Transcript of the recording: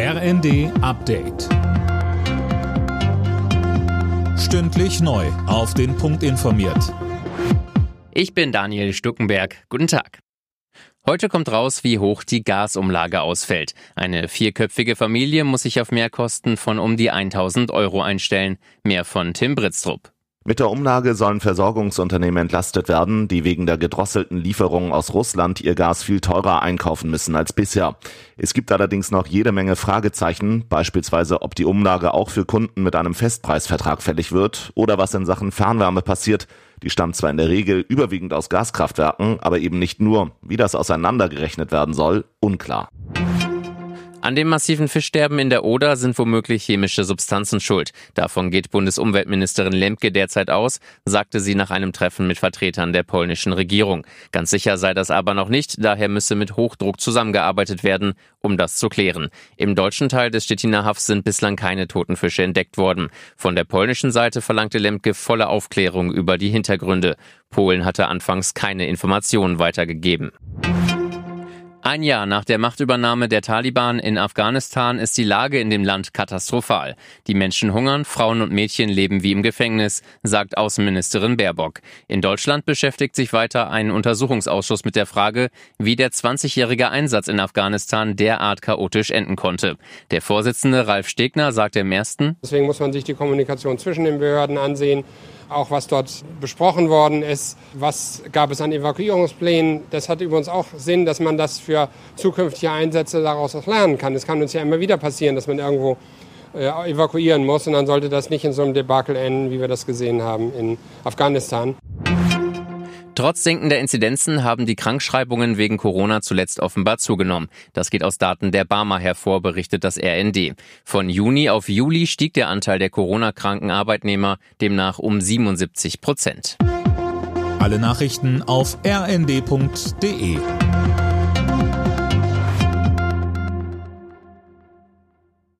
RND Update. Stündlich neu. Auf den Punkt informiert. Ich bin Daniel Stuckenberg. Guten Tag. Heute kommt raus, wie hoch die Gasumlage ausfällt. Eine vierköpfige Familie muss sich auf Mehrkosten von um die 1000 Euro einstellen. Mehr von Tim Britztrup. Mit der Umlage sollen Versorgungsunternehmen entlastet werden, die wegen der gedrosselten Lieferungen aus Russland ihr Gas viel teurer einkaufen müssen als bisher. Es gibt allerdings noch jede Menge Fragezeichen, beispielsweise ob die Umlage auch für Kunden mit einem Festpreisvertrag fällig wird oder was in Sachen Fernwärme passiert. Die stammt zwar in der Regel überwiegend aus Gaskraftwerken, aber eben nicht nur. Wie das auseinandergerechnet werden soll, unklar. An dem massiven Fischsterben in der Oder sind womöglich chemische Substanzen schuld. Davon geht Bundesumweltministerin Lemke derzeit aus, sagte sie nach einem Treffen mit Vertretern der polnischen Regierung. Ganz sicher sei das aber noch nicht, daher müsse mit Hochdruck zusammengearbeitet werden, um das zu klären. Im deutschen Teil des Stettiner Hafs sind bislang keine toten Fische entdeckt worden. Von der polnischen Seite verlangte Lemke volle Aufklärung über die Hintergründe. Polen hatte anfangs keine Informationen weitergegeben. Ein Jahr nach der Machtübernahme der Taliban in Afghanistan ist die Lage in dem Land katastrophal. Die Menschen hungern, Frauen und Mädchen leben wie im Gefängnis, sagt Außenministerin Baerbock. In Deutschland beschäftigt sich weiter ein Untersuchungsausschuss mit der Frage, wie der 20-jährige Einsatz in Afghanistan derart chaotisch enden konnte. Der Vorsitzende Ralf Stegner sagt im ersten, Deswegen muss man sich die Kommunikation zwischen den Behörden ansehen auch was dort besprochen worden ist, was gab es an Evakuierungsplänen. Das hat übrigens auch Sinn, dass man das für zukünftige Einsätze daraus auch lernen kann. Es kann uns ja immer wieder passieren, dass man irgendwo äh, evakuieren muss und dann sollte das nicht in so einem Debakel enden, wie wir das gesehen haben in Afghanistan. Trotz sinkender Inzidenzen haben die Krankschreibungen wegen Corona zuletzt offenbar zugenommen. Das geht aus Daten der Barmer hervor, berichtet das RND. Von Juni auf Juli stieg der Anteil der Corona-kranken Arbeitnehmer demnach um 77 Prozent. Alle Nachrichten auf rnd.de